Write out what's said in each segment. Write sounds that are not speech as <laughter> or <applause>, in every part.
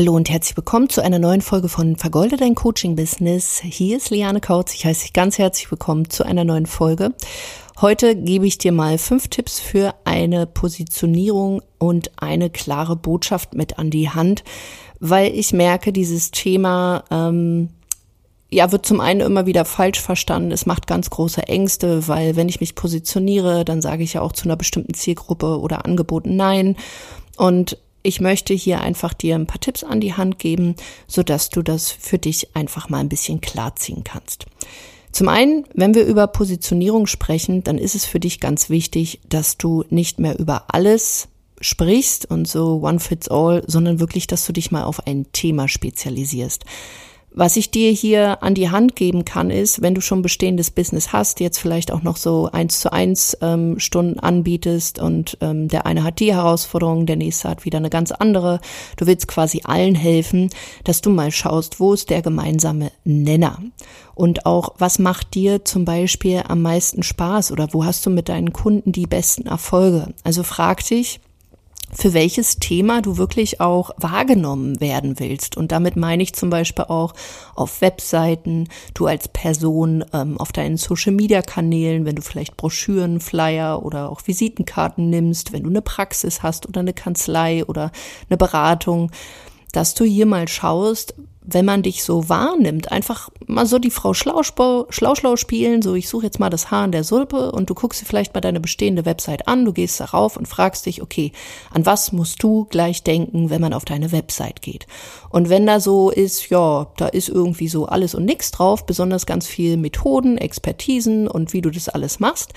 Hallo und herzlich willkommen zu einer neuen Folge von Vergolde dein Coaching Business. Hier ist Liane Kautz. Ich heiße dich ganz herzlich willkommen zu einer neuen Folge. Heute gebe ich dir mal fünf Tipps für eine Positionierung und eine klare Botschaft mit an die Hand, weil ich merke, dieses Thema ähm, ja, wird zum einen immer wieder falsch verstanden. Es macht ganz große Ängste, weil wenn ich mich positioniere, dann sage ich ja auch zu einer bestimmten Zielgruppe oder Angeboten Nein. Und ich möchte hier einfach dir ein paar Tipps an die Hand geben, so dass du das für dich einfach mal ein bisschen klarziehen kannst. Zum einen, wenn wir über Positionierung sprechen, dann ist es für dich ganz wichtig, dass du nicht mehr über alles sprichst und so one fits all, sondern wirklich, dass du dich mal auf ein Thema spezialisierst. Was ich dir hier an die Hand geben kann, ist, wenn du schon bestehendes Business hast, jetzt vielleicht auch noch so eins zu eins ähm, Stunden anbietest und ähm, der eine hat die Herausforderung, der nächste hat wieder eine ganz andere. Du willst quasi allen helfen, dass du mal schaust, wo ist der gemeinsame Nenner? Und auch, was macht dir zum Beispiel am meisten Spaß oder wo hast du mit deinen Kunden die besten Erfolge? Also frag dich, für welches Thema du wirklich auch wahrgenommen werden willst. Und damit meine ich zum Beispiel auch auf Webseiten, du als Person ähm, auf deinen Social-Media-Kanälen, wenn du vielleicht Broschüren, Flyer oder auch Visitenkarten nimmst, wenn du eine Praxis hast oder eine Kanzlei oder eine Beratung, dass du hier mal schaust, wenn man dich so wahrnimmt, einfach mal so die Frau Schlau-Schlau Schlau spielen, so ich suche jetzt mal das Haar in der Suppe und du guckst dir vielleicht mal deine bestehende Website an, du gehst darauf und fragst dich, okay, an was musst du gleich denken, wenn man auf deine Website geht? Und wenn da so ist, ja, da ist irgendwie so alles und nichts drauf, besonders ganz viel Methoden, Expertisen und wie du das alles machst,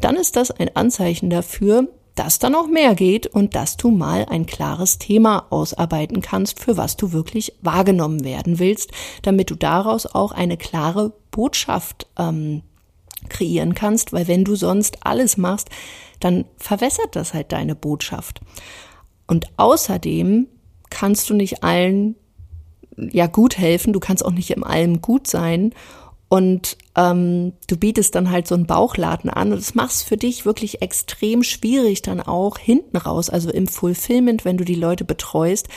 dann ist das ein Anzeichen dafür, dass da noch mehr geht und dass du mal ein klares Thema ausarbeiten kannst, für was du wirklich wahrgenommen werden willst, damit du daraus auch eine klare Botschaft ähm, kreieren kannst, weil wenn du sonst alles machst, dann verwässert das halt deine Botschaft. Und außerdem kannst du nicht allen ja gut helfen, du kannst auch nicht im allem gut sein und ähm, du bietest dann halt so einen Bauchladen an und das machst für dich wirklich extrem schwierig dann auch hinten raus, also im Fulfillment, wenn du die Leute betreust,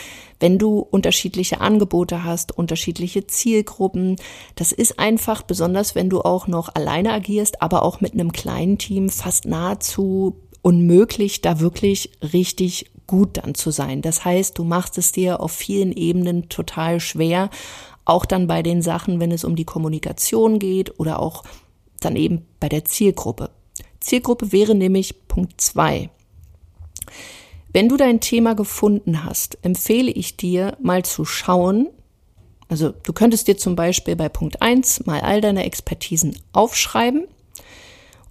wenn du unterschiedliche Angebote hast, unterschiedliche Zielgruppen. Das ist einfach, besonders wenn du auch noch alleine agierst, aber auch mit einem kleinen Team, fast nahezu unmöglich, da wirklich richtig gut dann zu sein. Das heißt, du machst es dir auf vielen Ebenen total schwer auch dann bei den Sachen, wenn es um die Kommunikation geht oder auch dann eben bei der Zielgruppe. Zielgruppe wäre nämlich Punkt zwei. Wenn du dein Thema gefunden hast, empfehle ich dir mal zu schauen, also du könntest dir zum Beispiel bei Punkt eins mal all deine Expertisen aufschreiben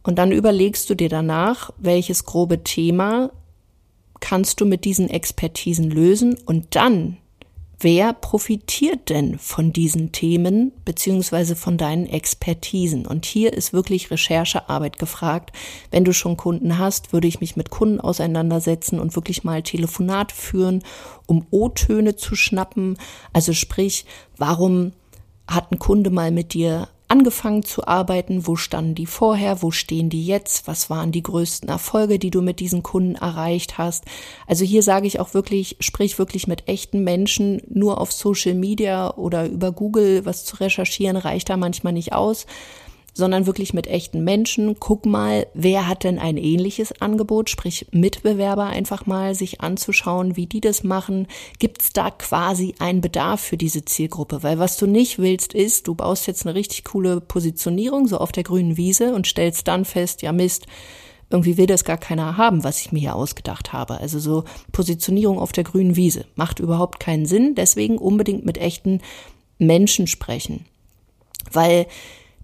und dann überlegst du dir danach, welches grobe Thema kannst du mit diesen Expertisen lösen und dann wer profitiert denn von diesen Themen beziehungsweise von deinen Expertisen? Und hier ist wirklich Recherchearbeit gefragt. Wenn du schon Kunden hast, würde ich mich mit Kunden auseinandersetzen und wirklich mal Telefonat führen, um O-Töne zu schnappen. Also sprich, warum hat ein Kunde mal mit dir angefangen zu arbeiten? Wo standen die vorher? Wo stehen die jetzt? Was waren die größten Erfolge, die du mit diesen Kunden erreicht hast? Also hier sage ich auch wirklich, sprich wirklich mit echten Menschen. Nur auf Social Media oder über Google was zu recherchieren reicht da manchmal nicht aus sondern wirklich mit echten Menschen. Guck mal, wer hat denn ein ähnliches Angebot, sprich Mitbewerber einfach mal sich anzuschauen, wie die das machen. Gibt es da quasi einen Bedarf für diese Zielgruppe? Weil was du nicht willst, ist, du baust jetzt eine richtig coole Positionierung so auf der grünen Wiese und stellst dann fest, ja Mist, irgendwie will das gar keiner haben, was ich mir hier ausgedacht habe. Also so Positionierung auf der grünen Wiese macht überhaupt keinen Sinn. Deswegen unbedingt mit echten Menschen sprechen. Weil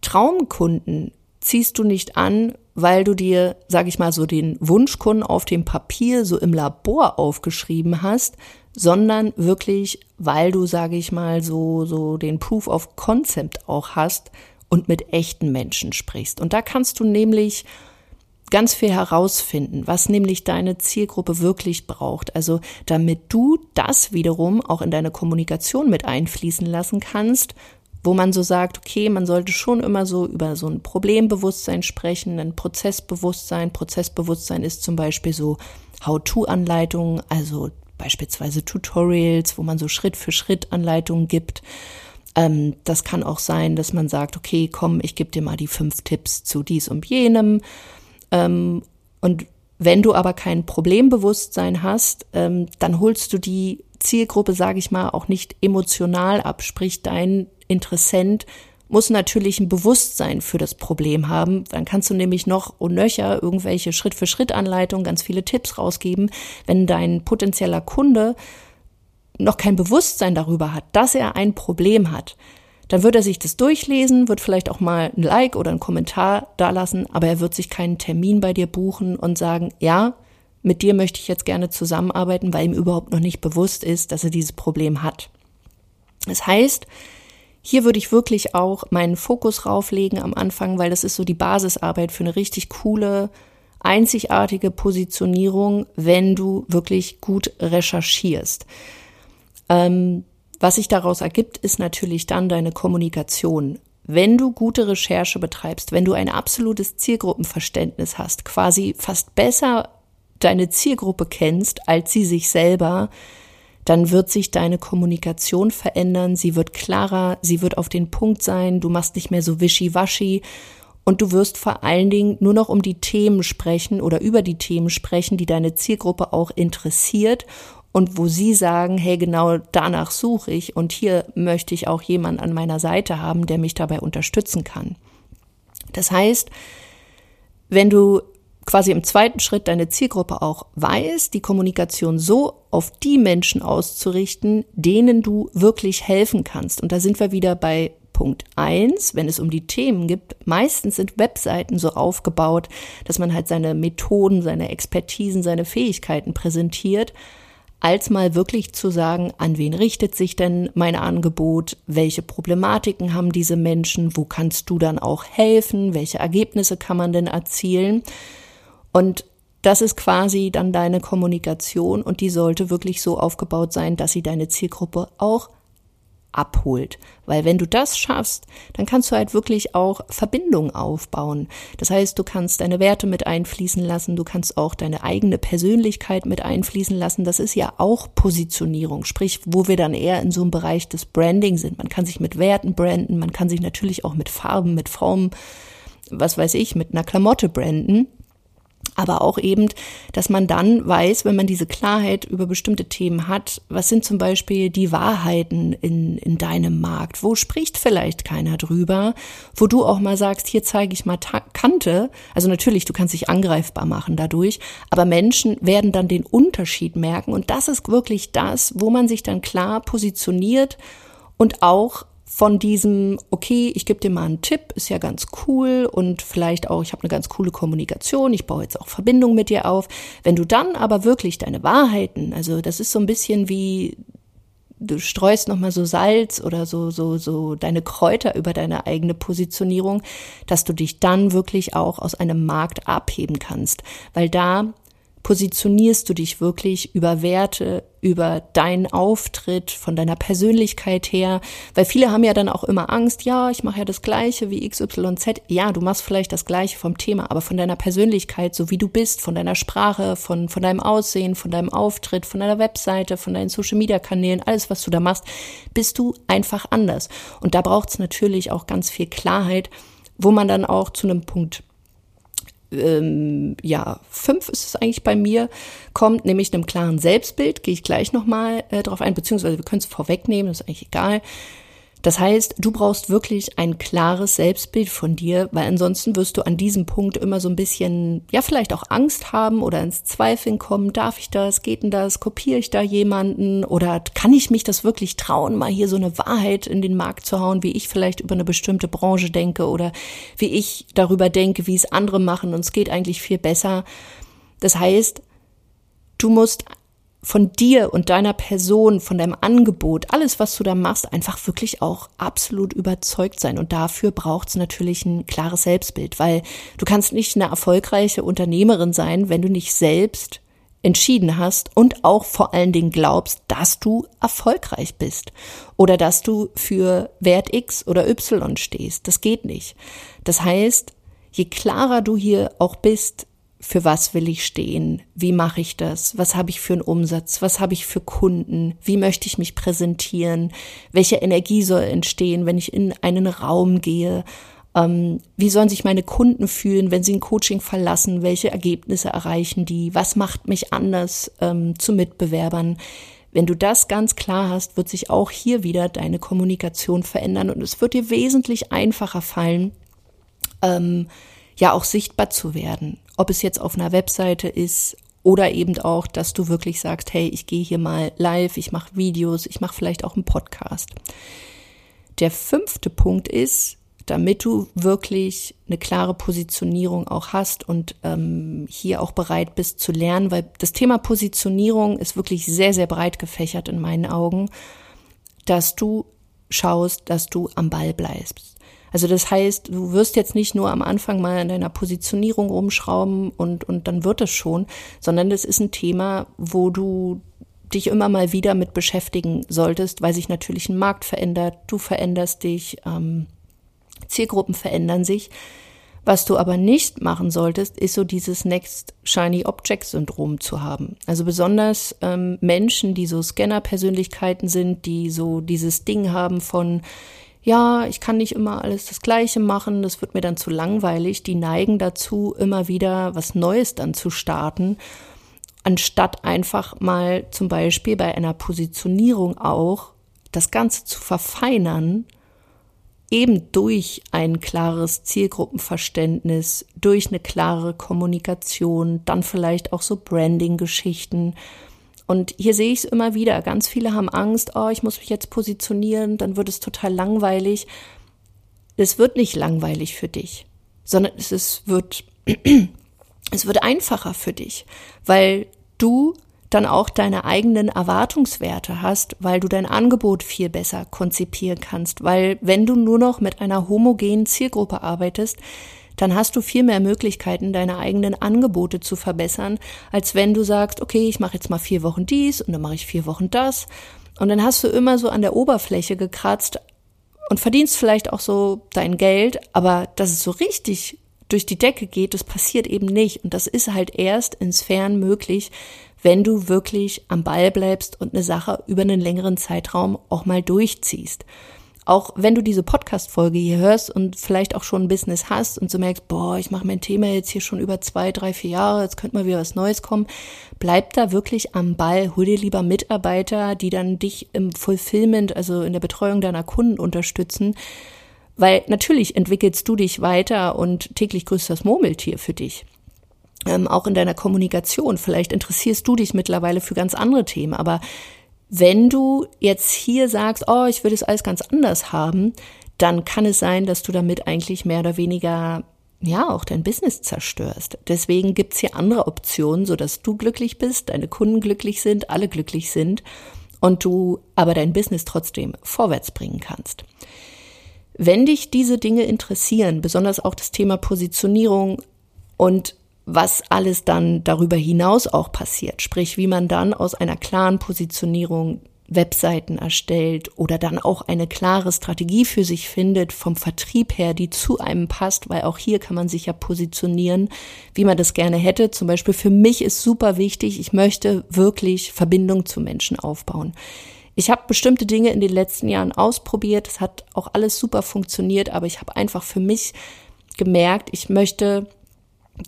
Traumkunden ziehst du nicht an, weil du dir, sag ich mal, so den Wunschkunden auf dem Papier so im Labor aufgeschrieben hast, sondern wirklich, weil du, sage ich mal, so, so den Proof of Concept auch hast und mit echten Menschen sprichst. Und da kannst du nämlich ganz viel herausfinden, was nämlich deine Zielgruppe wirklich braucht. Also damit du das wiederum auch in deine Kommunikation mit einfließen lassen kannst wo man so sagt, okay, man sollte schon immer so über so ein Problembewusstsein sprechen, ein Prozessbewusstsein. Prozessbewusstsein ist zum Beispiel so How-to-Anleitungen, also beispielsweise Tutorials, wo man so Schritt für Schritt Anleitungen gibt. Ähm, das kann auch sein, dass man sagt, okay, komm, ich gebe dir mal die fünf Tipps zu dies und jenem. Ähm, und wenn du aber kein Problembewusstsein hast, ähm, dann holst du die Zielgruppe, sage ich mal, auch nicht emotional ab. Sprich, dein Interessent muss natürlich ein Bewusstsein für das Problem haben. Dann kannst du nämlich noch und nöcher irgendwelche Schritt-für-Schritt-Anleitungen, ganz viele Tipps rausgeben. Wenn dein potenzieller Kunde noch kein Bewusstsein darüber hat, dass er ein Problem hat, dann wird er sich das durchlesen, wird vielleicht auch mal ein Like oder ein Kommentar dalassen, aber er wird sich keinen Termin bei dir buchen und sagen, ja, mit dir möchte ich jetzt gerne zusammenarbeiten, weil ihm überhaupt noch nicht bewusst ist, dass er dieses Problem hat. Das heißt, hier würde ich wirklich auch meinen Fokus rauflegen am Anfang, weil das ist so die Basisarbeit für eine richtig coole, einzigartige Positionierung, wenn du wirklich gut recherchierst. Ähm, was sich daraus ergibt, ist natürlich dann deine Kommunikation. Wenn du gute Recherche betreibst, wenn du ein absolutes Zielgruppenverständnis hast, quasi fast besser deine Zielgruppe kennst als sie sich selber, dann wird sich deine Kommunikation verändern, sie wird klarer, sie wird auf den Punkt sein, du machst nicht mehr so wischiwaschi und du wirst vor allen Dingen nur noch um die Themen sprechen oder über die Themen sprechen, die deine Zielgruppe auch interessiert und wo sie sagen, hey, genau danach suche ich und hier möchte ich auch jemanden an meiner Seite haben, der mich dabei unterstützen kann. Das heißt, wenn du quasi im zweiten Schritt deine Zielgruppe auch weiß, die Kommunikation so auf die Menschen auszurichten, denen du wirklich helfen kannst. Und da sind wir wieder bei Punkt eins, wenn es um die Themen gibt. Meistens sind Webseiten so aufgebaut, dass man halt seine Methoden, seine Expertisen, seine Fähigkeiten präsentiert, als mal wirklich zu sagen, an wen richtet sich denn mein Angebot, welche Problematiken haben diese Menschen, wo kannst du dann auch helfen, welche Ergebnisse kann man denn erzielen. Und das ist quasi dann deine Kommunikation und die sollte wirklich so aufgebaut sein, dass sie deine Zielgruppe auch abholt. Weil wenn du das schaffst, dann kannst du halt wirklich auch Verbindungen aufbauen. Das heißt, du kannst deine Werte mit einfließen lassen, du kannst auch deine eigene Persönlichkeit mit einfließen lassen. Das ist ja auch Positionierung, sprich, wo wir dann eher in so einem Bereich des Branding sind. Man kann sich mit Werten branden, man kann sich natürlich auch mit Farben, mit Formen, was weiß ich, mit einer Klamotte branden aber auch eben, dass man dann weiß, wenn man diese Klarheit über bestimmte Themen hat, was sind zum Beispiel die Wahrheiten in, in deinem Markt? Wo spricht vielleicht keiner drüber? Wo du auch mal sagst, hier zeige ich mal Kante. Also natürlich, du kannst dich angreifbar machen dadurch, aber Menschen werden dann den Unterschied merken und das ist wirklich das, wo man sich dann klar positioniert und auch von diesem, okay, ich gebe dir mal einen Tipp, ist ja ganz cool und vielleicht auch, ich habe eine ganz coole Kommunikation, ich baue jetzt auch Verbindung mit dir auf. Wenn du dann aber wirklich deine Wahrheiten, also das ist so ein bisschen wie du streust nochmal so Salz oder so, so, so deine Kräuter über deine eigene Positionierung, dass du dich dann wirklich auch aus einem Markt abheben kannst. Weil da positionierst du dich wirklich über Werte, über deinen Auftritt, von deiner Persönlichkeit her, weil viele haben ja dann auch immer Angst, ja, ich mache ja das gleiche wie XYZ. Ja, du machst vielleicht das gleiche vom Thema, aber von deiner Persönlichkeit, so wie du bist, von deiner Sprache, von, von deinem Aussehen, von deinem Auftritt, von deiner Webseite, von deinen Social Media Kanälen, alles, was du da machst, bist du einfach anders. Und da braucht es natürlich auch ganz viel Klarheit, wo man dann auch zu einem Punkt ähm, ja, fünf ist es eigentlich bei mir, kommt nämlich einem klaren Selbstbild, gehe ich gleich nochmal äh, drauf ein, beziehungsweise wir können es vorwegnehmen, ist eigentlich egal. Das heißt, du brauchst wirklich ein klares Selbstbild von dir, weil ansonsten wirst du an diesem Punkt immer so ein bisschen, ja, vielleicht auch Angst haben oder ins Zweifeln kommen. Darf ich das? Geht denn das? Kopiere ich da jemanden? Oder kann ich mich das wirklich trauen, mal hier so eine Wahrheit in den Markt zu hauen, wie ich vielleicht über eine bestimmte Branche denke oder wie ich darüber denke, wie es andere machen und es geht eigentlich viel besser. Das heißt, du musst von dir und deiner Person, von deinem Angebot, alles, was du da machst, einfach wirklich auch absolut überzeugt sein. Und dafür braucht es natürlich ein klares Selbstbild, weil du kannst nicht eine erfolgreiche Unternehmerin sein, wenn du nicht selbst entschieden hast und auch vor allen Dingen glaubst, dass du erfolgreich bist oder dass du für Wert X oder Y stehst. Das geht nicht. Das heißt, je klarer du hier auch bist, für was will ich stehen? Wie mache ich das? Was habe ich für einen Umsatz? Was habe ich für Kunden? Wie möchte ich mich präsentieren? Welche Energie soll entstehen, wenn ich in einen Raum gehe? Ähm, wie sollen sich meine Kunden fühlen, wenn sie ein Coaching verlassen? Welche Ergebnisse erreichen die? Was macht mich anders ähm, zu Mitbewerbern? Wenn du das ganz klar hast, wird sich auch hier wieder deine Kommunikation verändern und es wird dir wesentlich einfacher fallen, ähm, ja auch sichtbar zu werden. Ob es jetzt auf einer Webseite ist oder eben auch, dass du wirklich sagst, hey, ich gehe hier mal live, ich mache Videos, ich mache vielleicht auch einen Podcast. Der fünfte Punkt ist, damit du wirklich eine klare Positionierung auch hast und ähm, hier auch bereit bist zu lernen, weil das Thema Positionierung ist wirklich sehr, sehr breit gefächert in meinen Augen, dass du schaust, dass du am Ball bleibst. Also das heißt, du wirst jetzt nicht nur am Anfang mal an deiner Positionierung rumschrauben und, und dann wird es schon, sondern das ist ein Thema, wo du dich immer mal wieder mit beschäftigen solltest, weil sich natürlich ein Markt verändert, du veränderst dich, ähm, Zielgruppen verändern sich. Was du aber nicht machen solltest, ist so dieses Next Shiny Object Syndrom zu haben. Also besonders ähm, Menschen, die so Scanner-Persönlichkeiten sind, die so dieses Ding haben von ja, ich kann nicht immer alles das Gleiche machen, das wird mir dann zu langweilig. Die neigen dazu, immer wieder was Neues dann zu starten, anstatt einfach mal zum Beispiel bei einer Positionierung auch das Ganze zu verfeinern, eben durch ein klares Zielgruppenverständnis, durch eine klare Kommunikation, dann vielleicht auch so Branding-Geschichten und hier sehe ich es immer wieder. Ganz viele haben Angst, oh, ich muss mich jetzt positionieren, dann wird es total langweilig. Es wird nicht langweilig für dich, sondern es ist, wird, <clears throat> es wird einfacher für dich, weil du dann auch deine eigenen Erwartungswerte hast, weil du dein Angebot viel besser konzipieren kannst, weil wenn du nur noch mit einer homogenen Zielgruppe arbeitest, dann hast du viel mehr Möglichkeiten, deine eigenen Angebote zu verbessern, als wenn du sagst, okay, ich mache jetzt mal vier Wochen dies und dann mache ich vier Wochen das. Und dann hast du immer so an der Oberfläche gekratzt und verdienst vielleicht auch so dein Geld, aber dass es so richtig durch die Decke geht, das passiert eben nicht. Und das ist halt erst insofern möglich, wenn du wirklich am Ball bleibst und eine Sache über einen längeren Zeitraum auch mal durchziehst auch wenn du diese Podcast-Folge hier hörst und vielleicht auch schon ein Business hast und so merkst, boah, ich mache mein Thema jetzt hier schon über zwei, drei, vier Jahre, jetzt könnte mal wieder was Neues kommen, bleib da wirklich am Ball, hol dir lieber Mitarbeiter, die dann dich im Fulfillment, also in der Betreuung deiner Kunden unterstützen, weil natürlich entwickelst du dich weiter und täglich grüßt das Murmeltier für dich. Ähm, auch in deiner Kommunikation. Vielleicht interessierst du dich mittlerweile für ganz andere Themen, aber wenn du jetzt hier sagst, oh, ich würde es alles ganz anders haben, dann kann es sein, dass du damit eigentlich mehr oder weniger ja auch dein Business zerstörst. Deswegen gibt's hier andere Optionen, so dass du glücklich bist, deine Kunden glücklich sind, alle glücklich sind und du aber dein Business trotzdem vorwärts bringen kannst. Wenn dich diese Dinge interessieren, besonders auch das Thema Positionierung und was alles dann darüber hinaus auch passiert. Sprich, wie man dann aus einer klaren Positionierung Webseiten erstellt oder dann auch eine klare Strategie für sich findet vom Vertrieb her, die zu einem passt, weil auch hier kann man sich ja positionieren, wie man das gerne hätte. Zum Beispiel für mich ist super wichtig, ich möchte wirklich Verbindung zu Menschen aufbauen. Ich habe bestimmte Dinge in den letzten Jahren ausprobiert, es hat auch alles super funktioniert, aber ich habe einfach für mich gemerkt, ich möchte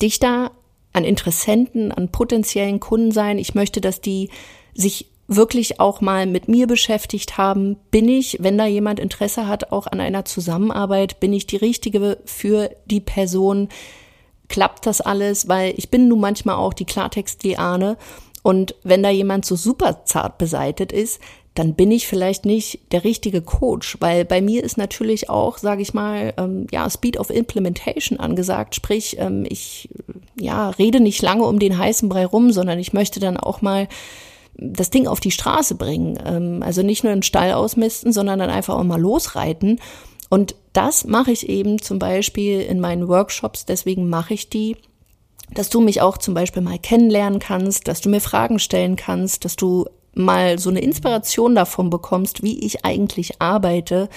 dichter an Interessenten, an potenziellen Kunden sein. Ich möchte, dass die sich wirklich auch mal mit mir beschäftigt haben. Bin ich, wenn da jemand Interesse hat, auch an einer Zusammenarbeit, bin ich die richtige für die Person? Klappt das alles? Weil ich bin nun manchmal auch die Klartext-Liane. Und wenn da jemand so super zart beseitet ist, dann bin ich vielleicht nicht der richtige Coach, weil bei mir ist natürlich auch, sage ich mal, ähm, ja Speed of Implementation angesagt. Sprich, ähm, ich ja rede nicht lange um den heißen Brei rum, sondern ich möchte dann auch mal das Ding auf die Straße bringen. Ähm, also nicht nur im Stall ausmisten, sondern dann einfach auch mal losreiten. Und das mache ich eben zum Beispiel in meinen Workshops. Deswegen mache ich die dass du mich auch zum Beispiel mal kennenlernen kannst, dass du mir Fragen stellen kannst, dass du mal so eine Inspiration davon bekommst, wie ich eigentlich arbeite,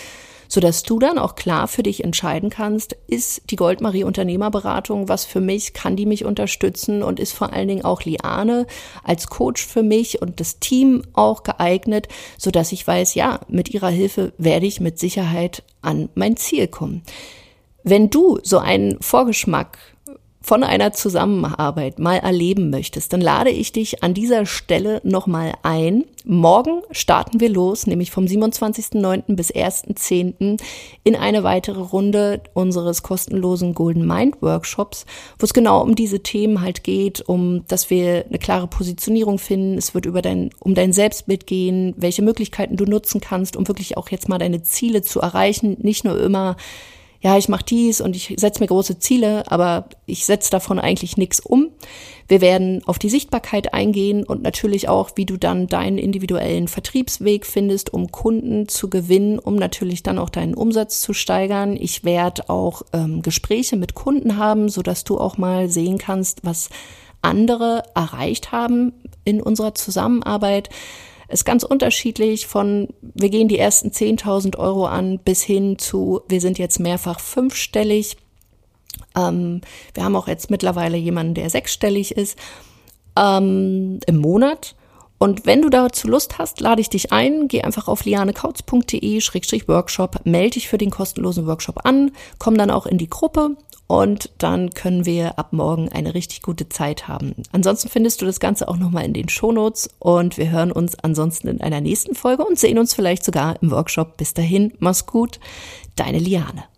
sodass du dann auch klar für dich entscheiden kannst, ist die Goldmarie Unternehmerberatung was für mich, kann die mich unterstützen und ist vor allen Dingen auch Liane als Coach für mich und das Team auch geeignet, sodass ich weiß, ja, mit ihrer Hilfe werde ich mit Sicherheit an mein Ziel kommen. Wenn du so einen Vorgeschmack von einer Zusammenarbeit mal erleben möchtest, dann lade ich dich an dieser Stelle nochmal ein. Morgen starten wir los, nämlich vom 27.09. bis 1.10. in eine weitere Runde unseres kostenlosen Golden Mind Workshops, wo es genau um diese Themen halt geht, um, dass wir eine klare Positionierung finden. Es wird über dein, um dein Selbstbild gehen, welche Möglichkeiten du nutzen kannst, um wirklich auch jetzt mal deine Ziele zu erreichen. Nicht nur immer ja, ich mache dies und ich setze mir große Ziele, aber ich setze davon eigentlich nichts um. Wir werden auf die Sichtbarkeit eingehen und natürlich auch, wie du dann deinen individuellen Vertriebsweg findest, um Kunden zu gewinnen, um natürlich dann auch deinen Umsatz zu steigern. Ich werde auch ähm, Gespräche mit Kunden haben, so dass du auch mal sehen kannst, was andere erreicht haben in unserer Zusammenarbeit ist ganz unterschiedlich von, wir gehen die ersten 10.000 Euro an bis hin zu, wir sind jetzt mehrfach fünfstellig. Ähm, wir haben auch jetzt mittlerweile jemanden, der sechsstellig ist ähm, im Monat. Und wenn du dazu Lust hast, lade ich dich ein, geh einfach auf lianekautz.de-workshop, melde dich für den kostenlosen Workshop an, komm dann auch in die Gruppe und dann können wir ab morgen eine richtig gute Zeit haben. Ansonsten findest du das Ganze auch nochmal in den Shownotes und wir hören uns ansonsten in einer nächsten Folge und sehen uns vielleicht sogar im Workshop. Bis dahin, mach's gut, deine Liane.